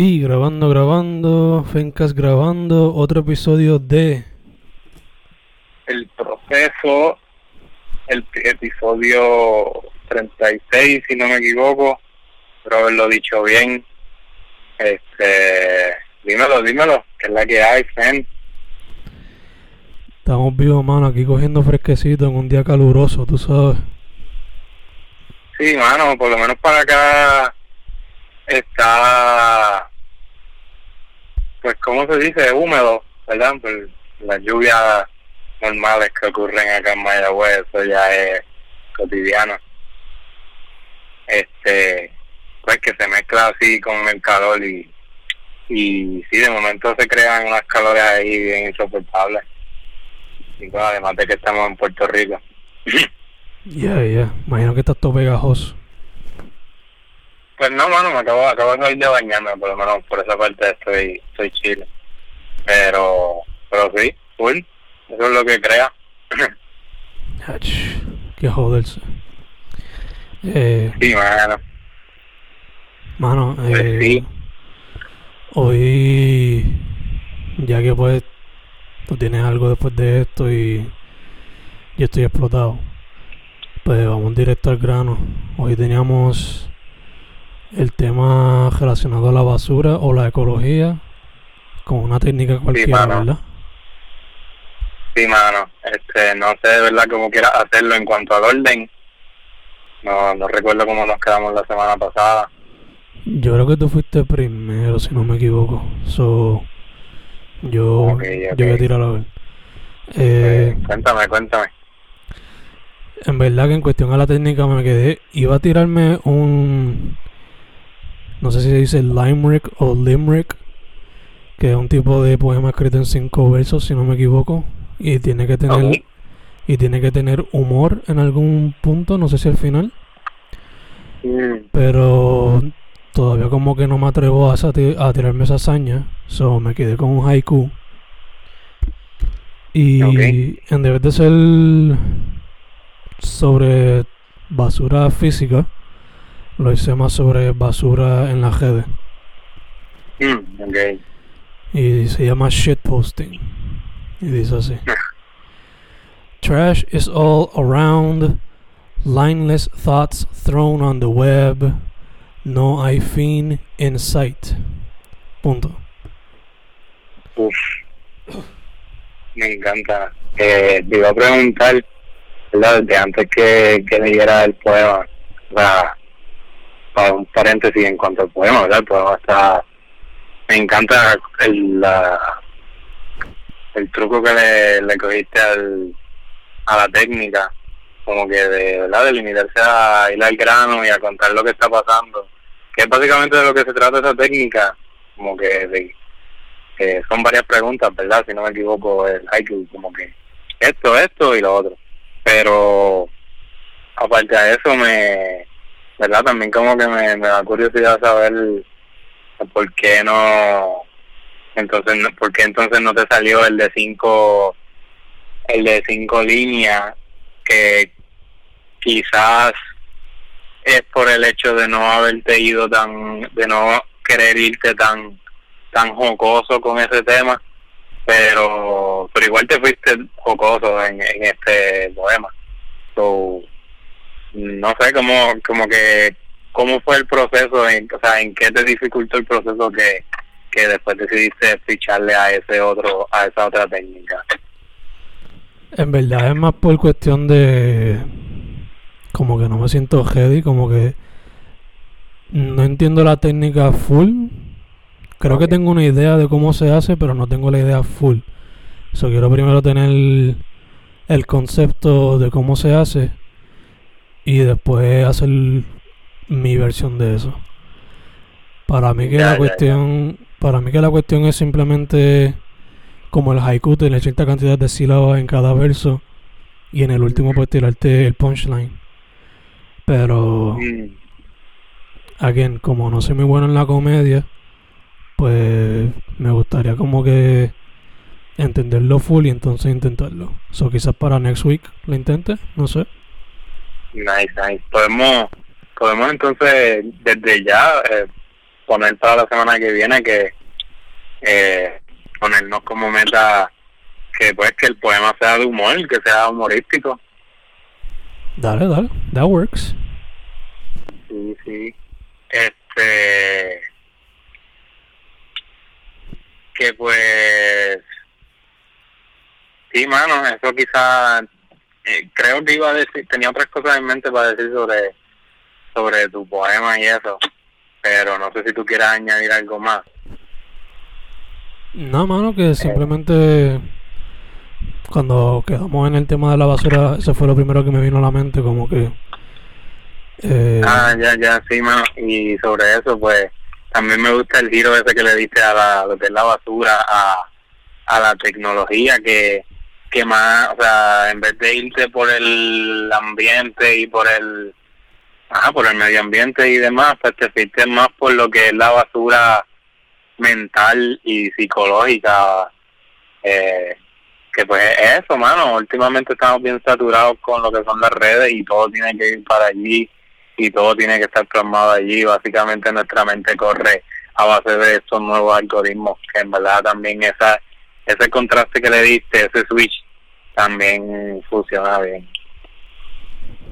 Y grabando, grabando, Fencas grabando, otro episodio de... El proceso, el episodio 36, si no me equivoco, espero haberlo dicho bien. Este, dímelo, dímelo, que es la que hay, Fen. Estamos vivos, mano, aquí cogiendo fresquecito en un día caluroso, tú sabes. Sí, mano, por lo menos para acá está, pues, ¿cómo se dice? Húmedo, ¿verdad? Por las lluvias normales que ocurren acá en Mayagüez, eso ya es cotidiano. Este, pues que se mezcla así con el calor y, y sí, de momento se crean unas calores ahí bien insoportables. Y pues, además de que estamos en Puerto Rico. Ya, ya, imagino que está todo pegajoso. Pues no, mano, me acabo, acabo de ir de bañarme, por lo menos por esa parte estoy, estoy chile. Pero, pero sí, full, eso es lo que crea. Ach, que joderse. Eh, sí, mano, mano, pues eh, sí. hoy, ya que pues tú tienes algo después de esto y yo estoy explotado, pues vamos directo al grano. Hoy teníamos el tema relacionado a la basura o la ecología con una técnica cualquiera. ¿verdad? Sí, mano, este, no sé de verdad cómo quieras hacerlo en cuanto al orden. No, no recuerdo cómo nos quedamos la semana pasada. Yo creo que tú fuiste primero, si no me equivoco. So, yo, yo voy a tirar a ver. Eh, Eh, cuéntame, cuéntame. en verdad que en cuestión a la técnica me quedé. Iba a tirarme un. No sé si se dice limerick o limerick. Que es un tipo de poema escrito en cinco versos, si no me equivoco. Y tiene que tener. Y tiene que tener humor en algún punto, no sé si al final. Mm, Pero todavía como que no me atrevo a, tirarme esa hazaña. So me quedé con un haiku. Y en vez de ser sobre basura física, lo hice más sobre basura en las redes. mm, ok. Y se llama shitposting. Y dice así. Trash is all around. Lineless thoughts thrown on the web. No hay fin in sight. Punto. Uf, me encanta. Eh, te iba a preguntar, ¿verdad? Desde antes que, que leyera el poema, o sea, un paréntesis en cuanto al poema, ¿verdad? El poema. Me encanta el, la, el truco que le, cogiste al, a la técnica, como que de, ¿verdad? De limitarse a ir al grano y a contar lo que está pasando, que es básicamente de lo que se trata esa técnica, como que de que son varias preguntas, ¿verdad? Si no me equivoco, el haiku, como que esto, esto y lo otro. Pero aparte de eso, me, ¿verdad? También como que me, me da curiosidad saber por qué no, entonces, por qué entonces no te salió el de cinco, el de cinco líneas, que quizás es por el hecho de no haberte ido tan, de no querer irte tan tan jocoso con ese tema, pero pero igual te fuiste jocoso en, en este poema. So, no sé cómo como que cómo fue el proceso, en, o sea, en qué te dificultó el proceso que, que después decidiste ficharle a ese otro a esa otra técnica. En verdad es más por cuestión de. Como que no me siento ready, como que. No entiendo la técnica full. Creo que tengo una idea de cómo se hace, pero no tengo la idea full. So quiero primero tener el concepto de cómo se hace y después hacer mi versión de eso. Para mí que Ya, la ya. cuestión, para mí que la cuestión es simplemente como el haiku tener cierta cantidad de sílabas en cada verso y en el último pues tirarte el punchline. Pero Mm, again, como no soy muy bueno en la comedia, pues me gustaría como que entenderlo full y entonces intentarlo. So quizás para next week lo intente, no sé. Nice, nice. Podemos, podemos entonces desde ya eh, poner para la semana que viene que eh, ponernos como meta que pues que el poema sea de humor, que sea humorístico. Dale, dale, that works. Sí, sí. Este que pues sí, mano, eso quizá eh, creo que iba a decir, tenía otras cosas en mente para decir sobre sobre tu poema y eso, pero no sé si tú quieras añadir algo más. No, mano, que simplemente cuando quedamos en el tema de la basura, eso fue lo primero que me vino a la mente, como que... Eh, ah, ya, ya, sí, mano. Y sobre eso, pues, también me gusta el giro ese que le diste a la, lo que es la basura, a, a la tecnología, que, que más, o sea, en vez de irte por el ambiente y por el, ajá, por el medio ambiente y demás, pues te fuiste más por lo que es la basura mental y psicológica. Eh, que pues eso, mano, últimamente estamos bien saturados con lo que son las redes y todo tiene que ir para allí y todo tiene que estar plasmado allí. Básicamente nuestra mente corre a base de estos nuevos algoritmos, que en verdad también esa ese contraste que le diste, ese switch, también funciona bien.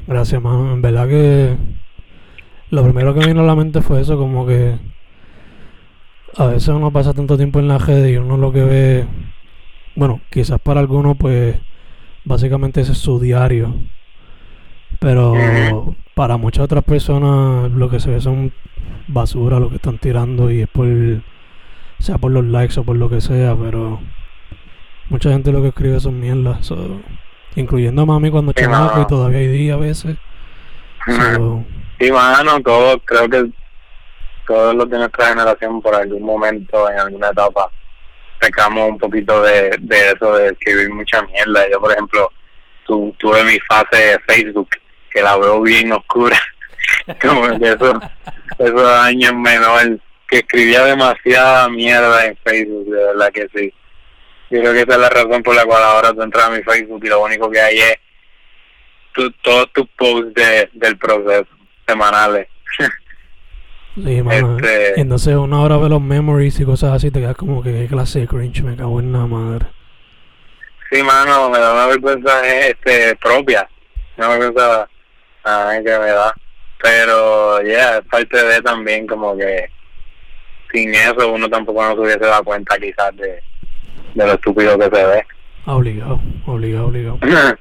Gracias, mano. En verdad que lo primero que me vino a la mente fue eso, como que a veces uno pasa tanto tiempo en la red y uno lo que ve, bueno, quizás para algunos pues básicamente ese es su diario, pero para muchas otras personas lo que se ve son basura lo que están tirando y es por, sea por los likes o por lo que sea, pero mucha gente lo que escribe son mierdas, incluyendo a mami cuando chamaco y todavía hay días a veces. sí, mano, todo, creo que todos los de nuestra generación por algún momento, en alguna etapa, pecamos un poquito de, de eso, de escribir mucha mierda. Yo, por ejemplo, tu, tuve mi fase de Facebook, que la veo bien oscura, como de esos, esos años menor, que escribía demasiada mierda en Facebook, de verdad que sí. Yo creo que esa es la razón por la cual ahora tú entras a mi Facebook y lo único que hay es tu, todos tus posts de, del proceso semanales. Sí, mano. Este... Entonces uno ahora ve los memories y cosas así, te quedas como que clase de cringe, me cago en la madre. Sí, mano, me da una vergüenza este, propia. Una vergüenza ay, que me da. Pero, ya, yeah, es parte de también como que sin eso uno tampoco no se hubiese dado cuenta quizás de, de lo estúpido que se ve. Obligado, obligado, obligado.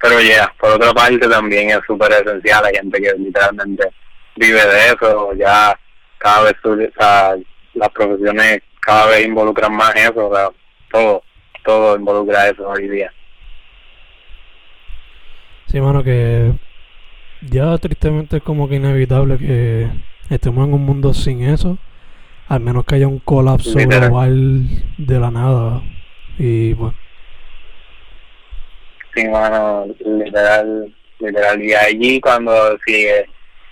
Pero ya, yeah, por otra parte también es súper esencial, hay gente que literalmente vive de eso, ya cada vez o sea, las profesiones cada vez involucran más eso, o sea, todo, todo involucra eso hoy día. Sí, mano, que ya tristemente es como que inevitable que estemos en un mundo sin eso, al menos que haya un colapso global de la nada. Y bueno. Sí, mano, literal, literal. Y allí cuando sigue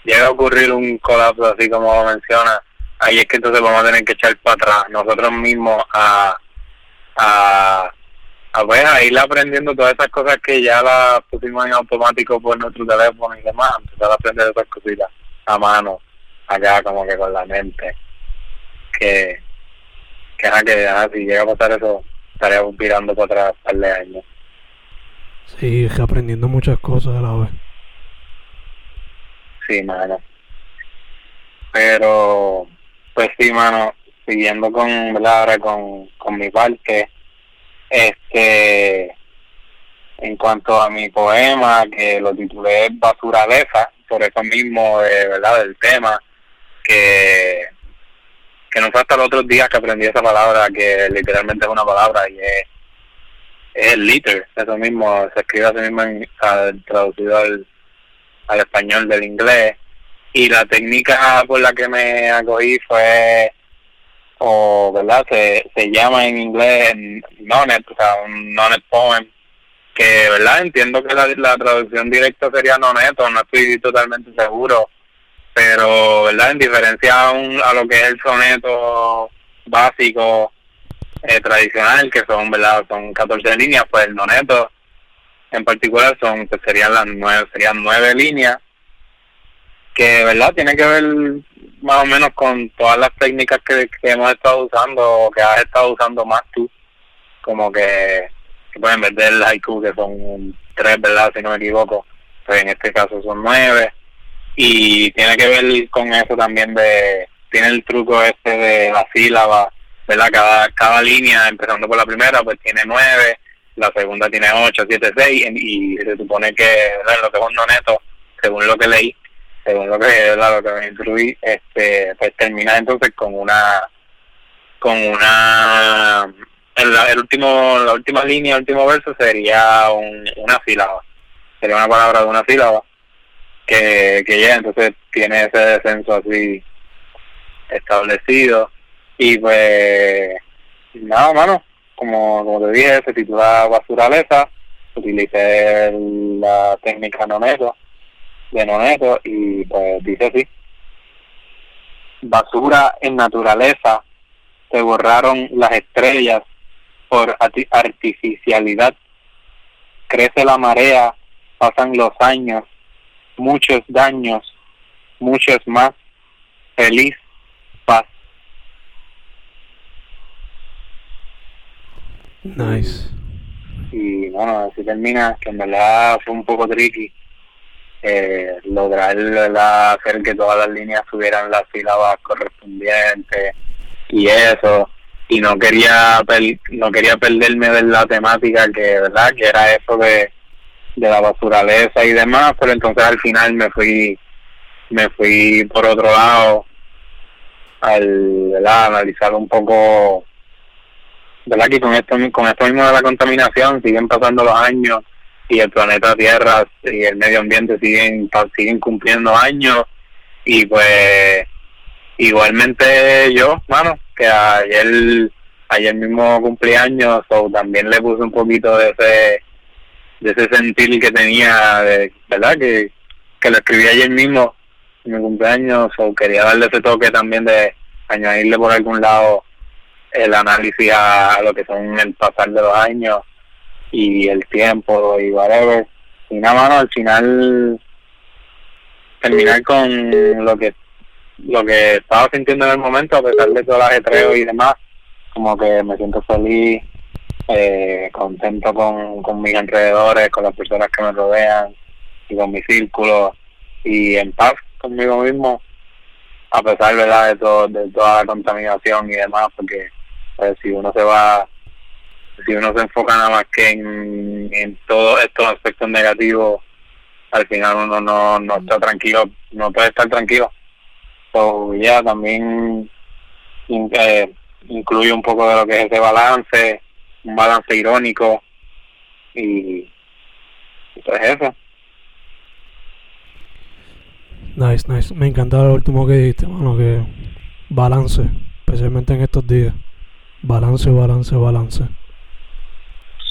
llega a ocurrir un colapso así como menciona, ahí es que entonces vamos a tener que echar para atrás nosotros mismos a, a, a, pues, a ir aprendiendo todas esas cosas que ya las pusimos en automático por nuestro teléfono y demás, empezar a aprender esas cositas a mano, acá como que con la mente, que, que, que si llega a pasar eso, estaríamos virando para atrás un par de años. Sí, aprendiendo muchas cosas a la vez sí, mano. Pero, pues sí, mano, siguiendo con, ¿verdad? con, con mi parte, este, en cuanto a mi poema, que lo titulé Basuraleza, por eso mismo, eh, ¿verdad? Del tema, que, que no fue hasta los otros días que aprendí esa palabra, que literalmente es una palabra y es, es liter, eso mismo, se escribe así mismo en, traducido al, al español del inglés. Y la técnica por la que me acogí fue o verdad se, se llama en inglés nonet o sea un nonet poem que verdad entiendo que la, la traducción directa sería noneto no estoy totalmente seguro pero verdad en diferencia a, un, a lo que es el soneto básico eh, tradicional que son verdad son 14 líneas pues el noneto en particular son pues serían las nueve serían nueve líneas que verdad tiene que ver más o menos con todas las técnicas que, hemos estado usando o que has estado usando más tú, como que, que pueden ver del haiku que son tres, ¿verdad? Si no me equivoco, pues en este caso son nueve y tiene que ver con eso también de, tiene el truco este de la sílaba, ¿verdad? Cada, cada línea, empezando por la primera, pues tiene nueve, la segunda tiene ocho, siete, seis, y se supone que ¿verdad? lo que neto, según lo que leí, según lo que, lo que me instruí, este, pues termina entonces con una, con una, el, el último, la última línea, último verso sería un, una sílaba, sería una palabra de una sílaba, que, que ya entonces tiene ese descenso así establecido. Y pues nada mano como, te dije se titula Basuraleza utilicé la técnica noneto de noneto y pues dice así basura en naturaleza se borraron las estrellas por artificialidad. Crece la marea pasan los años muchos daños, muchos más. Feliz paz. Nice. Y bueno, así termina, que en verdad fue un poco tricky eh, lograr hacer que todas las líneas tuvieran las sílabas correspondientes y eso y no quería no quería perderme de la temática que verdad que era eso de de la basuraleza y demás, pero entonces al final me fui me fui por otro lado al analizar un poco verdad que con esto con esto mismo de la contaminación siguen pasando los años y el planeta Tierra y el medio ambiente siguen siguen cumpliendo años y pues igualmente yo bueno que ayer ayer mismo cumplí años o también le puse un poquito de ese de ese sentir que tenía, de, ¿verdad? Que, que lo escribí ayer mismo en mi cumpleaños, o quería darle ese toque también de añadirle por algún lado el análisis a, lo que son el pasar de los años y el tiempo y whatever. Y nada más, al final terminar con lo que lo que estaba sintiendo en el momento, a pesar de todo el ajetreo y demás, como que me siento feliz eh, contento con, con mis alrededores, con las personas que me rodean y con mi círculo y en paz conmigo mismo, a pesar ¿verdad? de todo, de toda la contaminación y demás, porque pues, si uno se va, si uno se enfoca nada más que en, en todos estos aspectos negativos, al final uno no, no está tranquilo, no puede estar tranquilo. So, ya también eh, incluye un poco de lo que es ese balance un balance irónico y, pues eso. Nice, nice. Me encanta lo último que dijiste, mano, que balance, especialmente en estos días. Balance, balance, balance.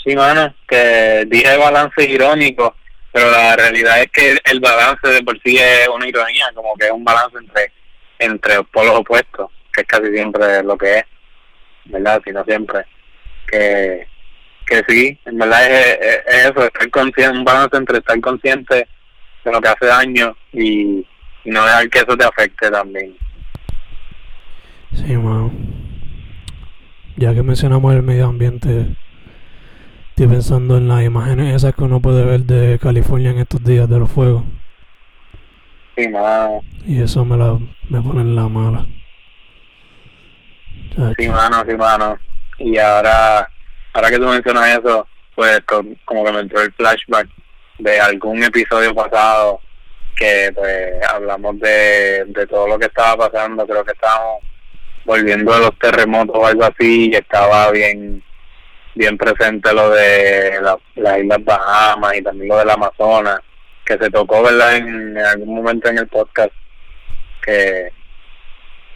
Sí, mano, que dije balance irónico, pero la realidad es que el balance de por sí es una ironía, como que es un balance entre entre polos opuestos, que es casi siempre lo que es, ¿verdad? Si no siempre que, que sí, en verdad es, eso, estar consciente, un balance entre estar consciente de lo que hace daño y, no dejar que eso te afecte también. Sí, mano. Ya que mencionamos el medio ambiente, estoy pensando en las imágenes esas que uno puede ver de California en estos días de los fuegos. Sí, mano. Y eso me, la, me pone en la mala. Sí, mano, sí, mano y ahora, ahora que tú mencionas eso, pues como que me entró el flashback de algún episodio pasado que pues hablamos de, de todo lo que estaba pasando, creo que estábamos volviendo de los terremotos o algo así y estaba bien bien presente lo de las Islas Bahamas y también lo del Amazonas, que se tocó, ¿verdad?, en, en algún momento en el podcast, que,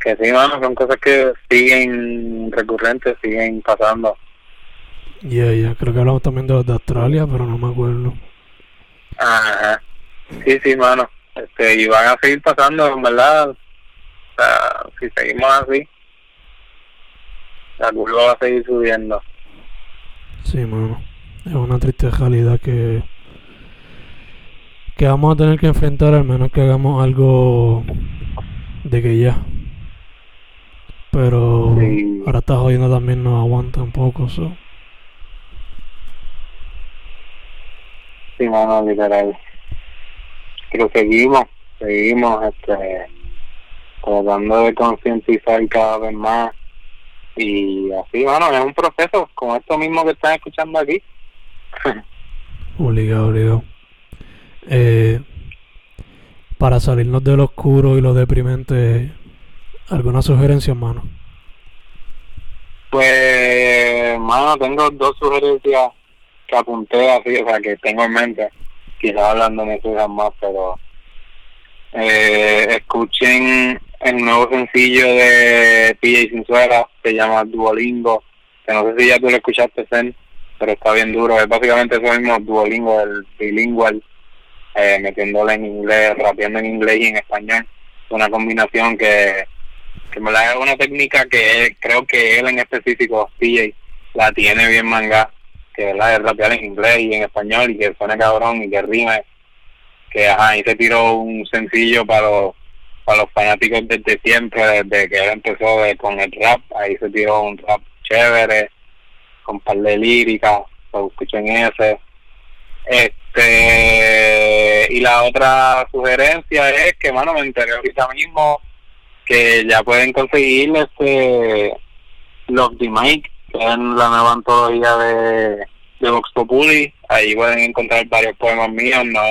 que sí, mano, son cosas que siguen recurrentes, siguen pasando. Ya, ya, creo que hablamos también de los de Australia, pero no me acuerdo. Ajá, sí, sí, mano, este, y van a seguir pasando, en verdad, o sea, si seguimos así, la curva va a seguir subiendo. Sí, mano, es una triste realidad que que vamos a tener que enfrentar al menos que hagamos algo de que ya. Pero Sí. ahora está jodiendo también, no aguanta un poco. So. Sí, mano, literal. Pero seguimos, seguimos, este, tratando de concientizar cada vez más. Y así, mano, es un proceso, como esto mismo que están escuchando aquí. Obligado, obligado. Eh, para salirnos de lo oscuro y lo deprimente, ¿alguna sugerencia, hermano? Pues, mano, tengo dos sugerencias que apunté así, o sea, que tengo en mente. Quizás hablando me surjan más, pero eh, escuchen el nuevo sencillo de PJ Sinzuela, se llama Duolingo, que no sé si ya tú lo escuchaste, Zen, pero está bien duro. Es básicamente eso mismo, Duolingo, el bilingual, eh, metiéndole en inglés, rapeando en inglés y en español. Una combinación que, que me la es una técnica que creo que él en específico, la tiene bien manga, que es rapear en inglés y en español y que suene cabrón y que rime. Que ajá, ahí se tiró un sencillo para los, para los fanáticos desde siempre, desde que él empezó de- con el rap, ahí se tiró un rap chévere, con par de lírica, pues escuchen ese. Este, y la otra sugerencia es que, mano, me enteré ahorita mismo que ya pueden conseguir este Love the Mike, es la nueva antología de, de Vox Populi. Ahí pueden encontrar varios poemas míos. No,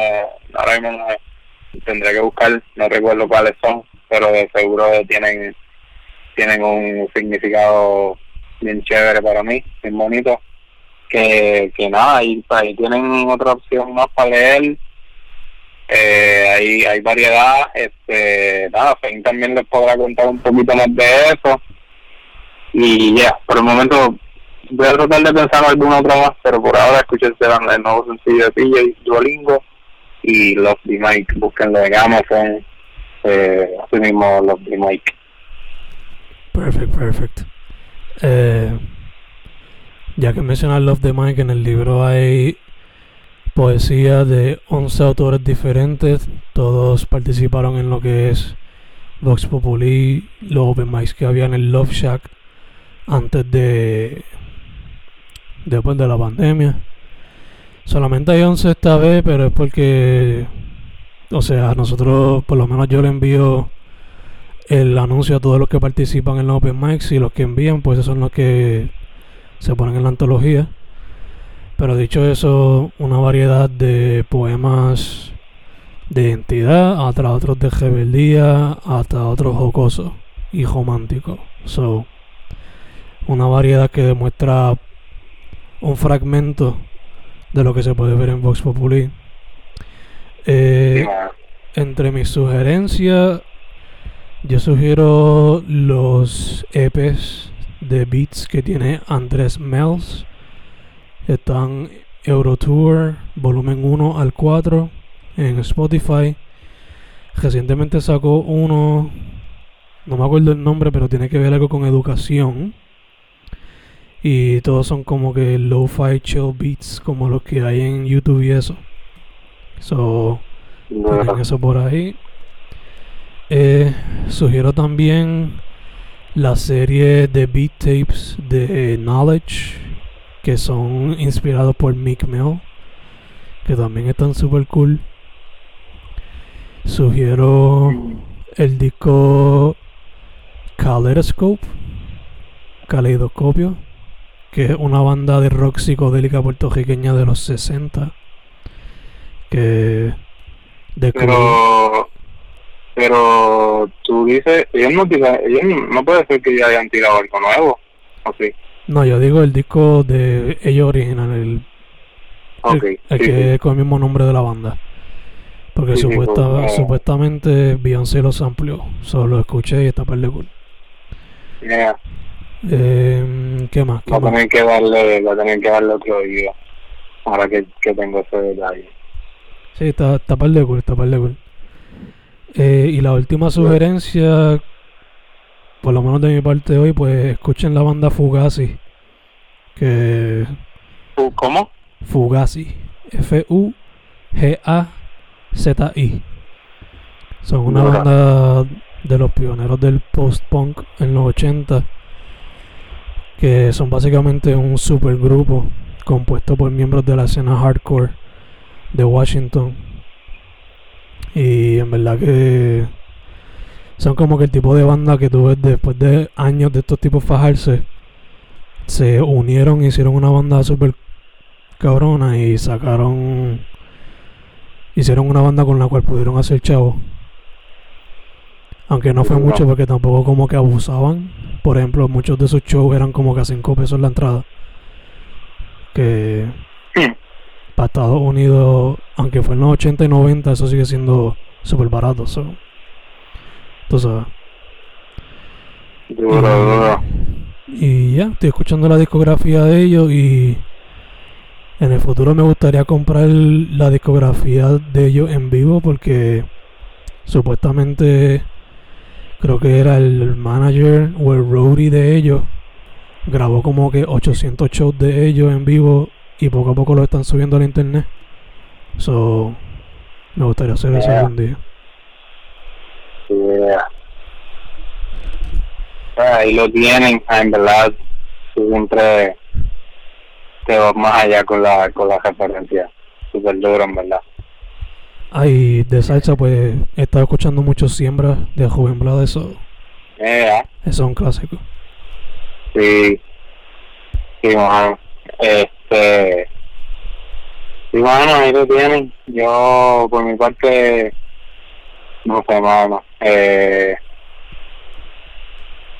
ahora mismo no, tendré que buscar, no recuerdo cuáles son, pero de seguro tienen tienen un significado bien chévere para mí, bien bonito. Que, que nada, ahí, ahí tienen otra opción más para leer. Eh, hay, hay variedad. Este, nada, Fein también les podrá contar un poquito más de eso. Y ya, por el momento voy a tratar de pensar alguna otra más, pero por ahora escúchense el nuevo sencillo de PJ, Duolingo y Love the Mike, búsquenlo en Amazon, eh, mismo Love the Mike. Perfect, perfect. Eh, ya que mencionas Love the Mike, en el libro hay poesía de 11 autores diferentes. Todos participaron en lo que es Vox Populi, los open mics que había en el Love Shack antes de. después de la pandemia. Solamente hay 11 esta vez, pero es porque. O sea, nosotros, por lo menos yo le envío el anuncio a todos los que participan en los Open Mics y los que envían, pues esos son los que se ponen en la antología. Pero dicho eso, una variedad de poemas de identidad, hasta otros de rebeldía, hasta otros jocosos y románticos. So, una variedad que demuestra un fragmento de lo que se puede ver en Vox Populi. Eh, entre mis sugerencias, yo sugiero los EPs de beats que tiene Andrés Mels. Están Eurotour, volumen 1 al 4 en Spotify. Recientemente sacó uno, no me acuerdo el nombre, pero tiene que ver algo con educación. Y todos son como que lo-fi chill beats, como los que hay en YouTube y eso. So, tienen eso por ahí. Eh, sugiero también la serie de beat tapes de Knowledge que son inspirados por Mick Mill que también están super cool. Sugiero el disco Kaleidoscope, Caleidoscopio, que es una banda de rock psicodélica puertorriqueña de los 60 que descubrí- Pero, pero tú dices, ellos no, ellos no, no puede ser que ya hayan tirado algo nuevo, ¿o sí? No, yo digo el disco de ellos original, el, el, el sí, que sí. es con el mismo nombre de la banda. Porque Sí, supuesta- supuestamente Beyoncé los amplió. Solo escuché y está par de cool. Yeah, Eh, ¿Qué más? ¿Qué va a más? tener que darle, va a tener que darle otro video, ahora que, que tengo ese detalle. Sí, está, está par de cool, está par de cool. Eh, y la última sugerencia, por lo menos de mi parte hoy, pues escuchen la banda Fugazi. Que ¿Tú ¿Cómo? Fugazi. F-U-G-A-Z-I. Son una banda de los pioneros del post-punk en los 80, que son básicamente un supergrupo compuesto por miembros de la escena hardcore de Washington. Y en verdad que son como que el tipo de banda que tú ves después de años de estos tipos fajarse, se unieron, hicieron una banda super cabrona y sacaron, hicieron una banda con la cual pudieron hacer chavo. Aunque no fue mucho porque tampoco como que abusaban. Por ejemplo, muchos de sus shows eran como que a 5 pesos la entrada. Que para Estados Unidos, aunque fue en los 80 y 90, eso sigue siendo súper barato. So. Tú sabes. Y ya, estoy escuchando la discografía de ellos y en el futuro me gustaría comprar la discografía de ellos en vivo porque supuestamente creo que era el manager o el roadie de ellos grabó como que 800 shows de ellos en vivo y poco a poco lo están subiendo al internet. So, me gustaría hacer eso algún día. Ahí lo tienen, en verdad, siempre te vas más allá con la, con la referencia. Súper duro, en verdad. Ay, de salsa, pues he estado escuchando mucho Siembra de Blada, eso. Eso es un clásico. Sí, sí, mano. Este. Sí, bueno, ahí lo tienen. Yo, por mi parte, no sé, mano. Eh,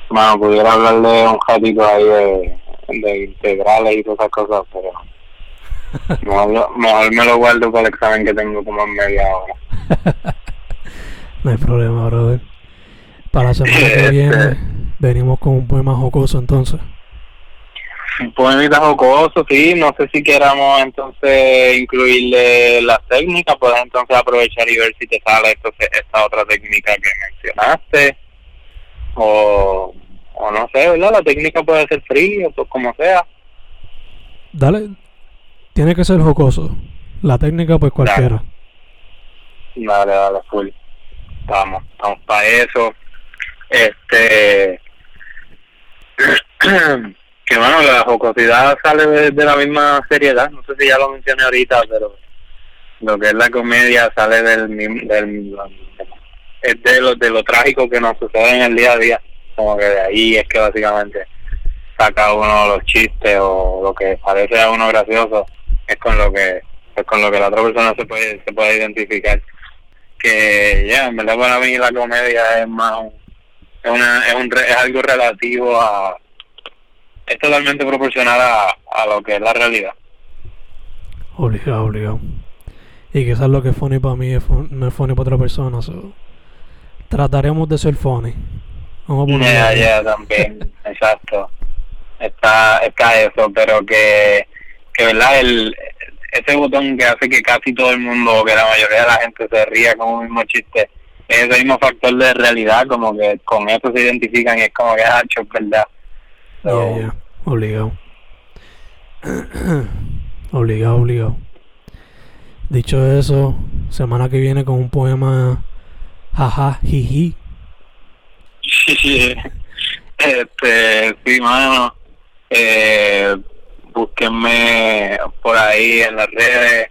mano, pudiera hablarle un ratito ahí de, de integrales y todas esas cosas, pero mejor, mejor me lo guardo para el examen que tengo como en media hora. no hay problema, brother. Para la semana que este, viene venimos con un poema jocoso entonces. Un poemita jocoso, sí, no sé si queramos entonces incluirle las técnicas, puedes entonces aprovechar y ver si te sale entonces esta otra técnica que mencionaste, o, o no sé, ¿verdad? La técnica puede ser frío, pues como sea. Dale, tiene que ser jocoso, la técnica pues cualquiera. Dale, dale, full. Vamos, vamos para eso. Este que bueno, la jocosidad sale de, la misma seriedad, no sé si ya lo mencioné ahorita, pero lo que es la comedia sale del, del es de lo, de lo trágico que nos sucede en el día a día, como que de ahí es que básicamente saca uno los chistes o lo que parece a uno gracioso, es con lo que es con lo que la otra persona se puede se puede identificar. Que ya, en verdad para mí la comedia es más es, una, es, un, es algo relativo a es totalmente proporcional a, a lo que es la realidad. Obligado, obligado. Y quizás lo que es funny para mí es no es funny para otra persona. trataremos de ser funny. Vamos a ya, también. Exacto. Está, está eso, pero que, que verdad, el, ese botón que hace que casi todo el mundo, que la mayoría de la gente se ría con un mismo chiste, es ese mismo factor de realidad, como que con eso se identifican y es como que, ah, es verdad Obligado. obligado, obligado. Dicho eso, semana que viene con un poema jaja, jiji. este, sí, mano. Eh, búsquenme por ahí en las redes.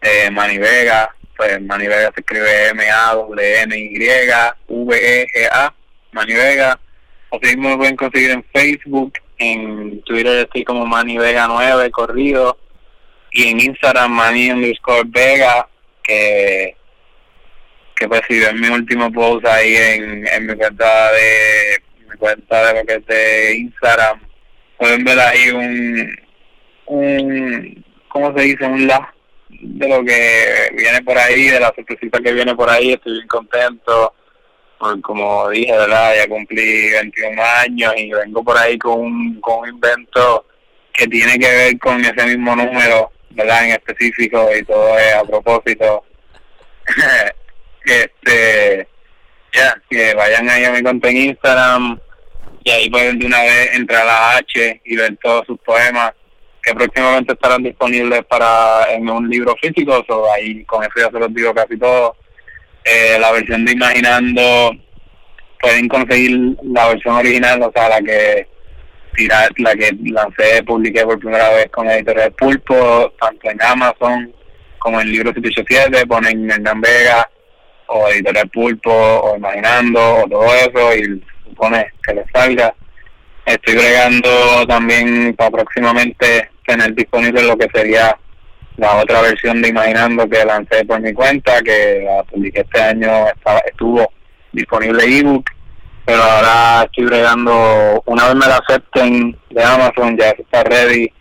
Eh, Manivega, pues Manivega se escribe M-A-W-N-Y-V-E-G-A, Manivega Así me pueden conseguir en Facebook, en Twitter estoy como Manny Vega 9, corrido, y en Instagram Manny underscore Vega, que, que pues si ven mi último post ahí en, en mi cuenta de mi cuenta de lo que es de Instagram, pueden ver ahí un, un ¿cómo se dice? Un la de lo que viene por ahí, de la sorpresita que viene por ahí, estoy bien contento como dije, ¿verdad? Ya cumplí 21 años y vengo por ahí con un, con un invento que tiene que ver con ese mismo número, ¿verdad? En específico y todo es a propósito. este, ya, que vayan ahí a mi cuenta en Instagram y ahí pueden de una vez entrar a la H y ver todos sus poemas que próximamente estarán disponibles para en un libro físico, o ahí con eso ya se los digo casi todo eh, la versión de Imaginando pueden conseguir la versión original, o sea, la que tirar, la que lancé, publiqué por primera vez con Editorial Pulpo, tanto en Amazon como en Libro 787, ponen Hernán Vega o Editorial Pulpo o Imaginando o todo eso y supone que les salga. Estoy bregando también para próximamente tener disponible lo que sería la otra versión de Imaginando que lancé por mi cuenta, que la publiqué este año, estaba, estuvo disponible ebook, pero ahora estoy bregando, una vez me la acepten de Amazon, ya está ready,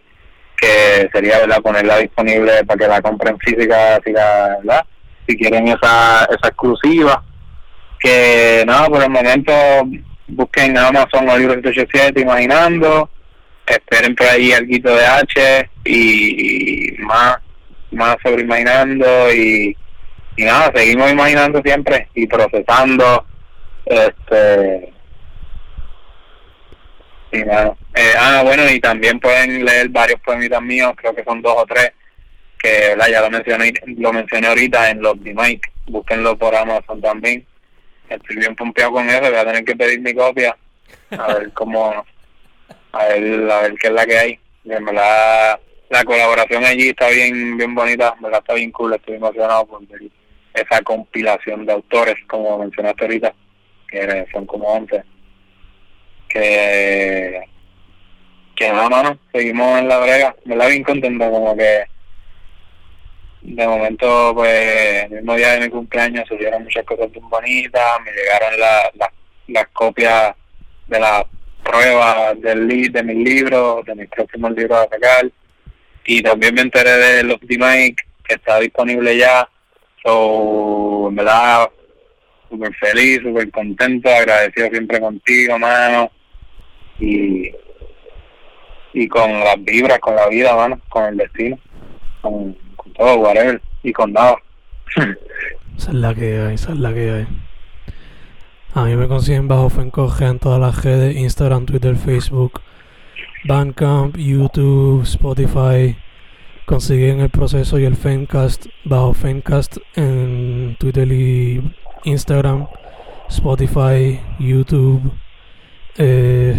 que sería verdad ponerla disponible para que la compren física, si, ¿verdad? si quieren esa, esa exclusiva. Que nada, por el momento busquen Amazon o Libro 187 Imaginando, esperen por ahí algo de H y más más sobre imaginando y, y nada, seguimos imaginando siempre y procesando este y nada. Eh, ah, bueno, y también pueden leer varios poemitas míos, creo que son dos o tres, que ya lo mencioné, lo mencioné ahorita en los de Mike, búsquenlo por Amazon también. Estoy bien pompeado con eso, voy a tener que pedir mi copia, a ver cómo, a ver, a ver qué es la que hay. me la la colaboración allí está bien bien bonita, verdad está bien cool, estoy emocionado por ver esa compilación de autores, como mencionaste ahorita, que son como 11, que que nada, mano, seguimos en la brega, me la bien contento, como que de momento, pues, el mismo día de mi cumpleaños subieron muchas cosas bien bonitas, me llegaron la, las copias de las pruebas del de mis libros, de mis próximos libros a sacar, y también me enteré de los D-Mike que está disponible ya. So, en verdad, súper feliz, súper contento, agradecido siempre contigo, mano. Y, y con las vibras, con la vida, mano, con el destino, con, todo, whatever, y con nada. esa es la que hay, esa es la que hay. A mí me consiguen bajo Fencoge en todas las redes, Instagram, Twitter, Facebook. Bandcamp, YouTube, Spotify. Consiguen el proceso y el Fencast bajo Fencast en Twitter y Instagram, Spotify, YouTube. Eh,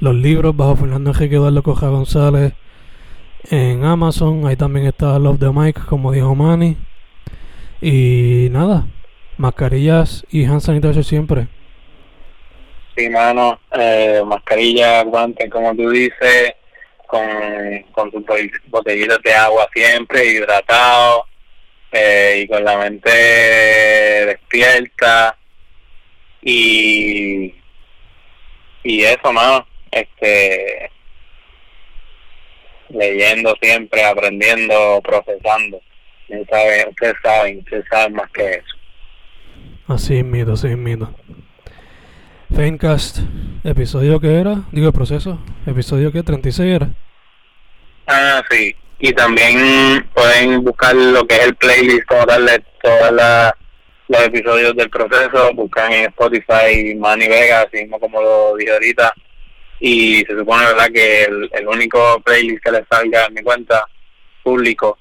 los libros bajo Fernando Enrique Eduardo Coja González en Amazon. Ahí también está Love the Mike, como dijo Manny. Y nada, mascarillas y hand sanitizer siempre. Sí, mano, eh, mascarilla, guantes, como tú dices, con, con sus botellitas de agua siempre, hidratado, eh, y con la mente despierta. Y, y eso, mano, este, leyendo siempre, aprendiendo, procesando. Ustedes saben, ustedes saben más que eso. Así es mito, así es mito. Fencast, episodio que era, digo el proceso, episodio que 36 era. Ah, sí, y también pueden buscar lo que es el playlist como de todos los episodios del proceso, buscan en Spotify Manny Vega, así mismo como lo dije ahorita, y se supone verdad que el, único playlist que les salga en mi cuenta público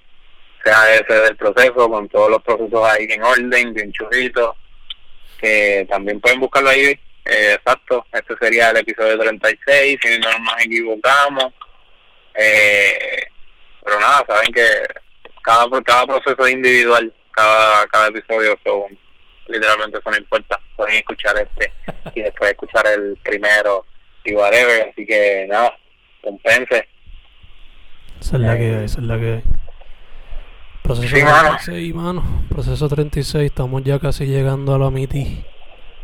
sea ese del proceso, con todos los procesos ahí en orden, bien churritos, que también pueden buscarlo ahí eh, exacto, este sería el episodio 36, si no nos equivocamos. Eh, pero nada, saben que cada cada proceso es individual, cada, cada episodio son, literalmente eso no importa. Pueden escuchar este y después escuchar el primero y whatever, así que nada, compense. Esa es la que hay, esa es la que hay. Proceso 36, mano. Proceso 36, estamos ya casi llegando a la miti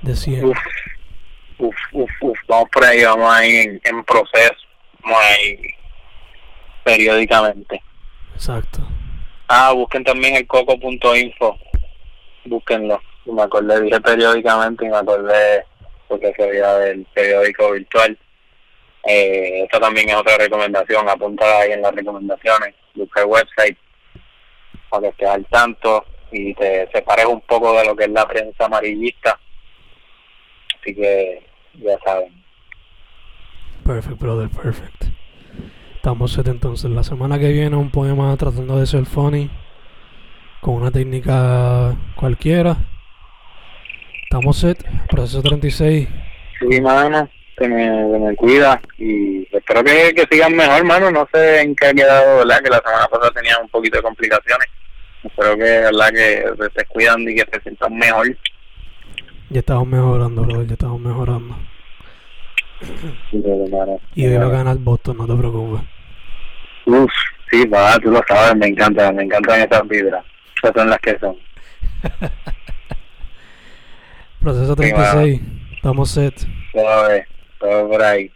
de 100 uf, uf, uf, vamos por ahí, vamos ahí en, en proceso, vamos ahí periódicamente. Exacto. Ah, busquen también el coco.info, búsquenlo. Me acordé, dije periódicamente y me acordé porque sería del periódico virtual. Eh, esta también es otra recomendación, apúntala ahí en las recomendaciones, busca el website para que estés al tanto y te separes un poco de lo que es la prensa amarillista Así que ya saben. Perfect, brother, perfect. Estamos set entonces. La semana que viene un poema tratando de ser funny. Con una técnica cualquiera. Estamos set, proceso 36. Sí, mano, que me, que me cuida y espero que, que sigan mejor, mano. No sé en qué ha quedado, ¿verdad? Que la semana pasada tenía un poquito de complicaciones. Espero que, ¿verdad? Que se cuidando y que te sientas mejor. Ya estamos mejorando, bro, ya estamos mejorando. Sí, hermano. Y hoy va a ganar Boston, no te preocupes. Uf, sí, va, tú lo sabes, me encanta, me encantan esas vibras. Esas son las que son. Proceso Sí, mano. 36, estamos set. Todo, todo por ahí.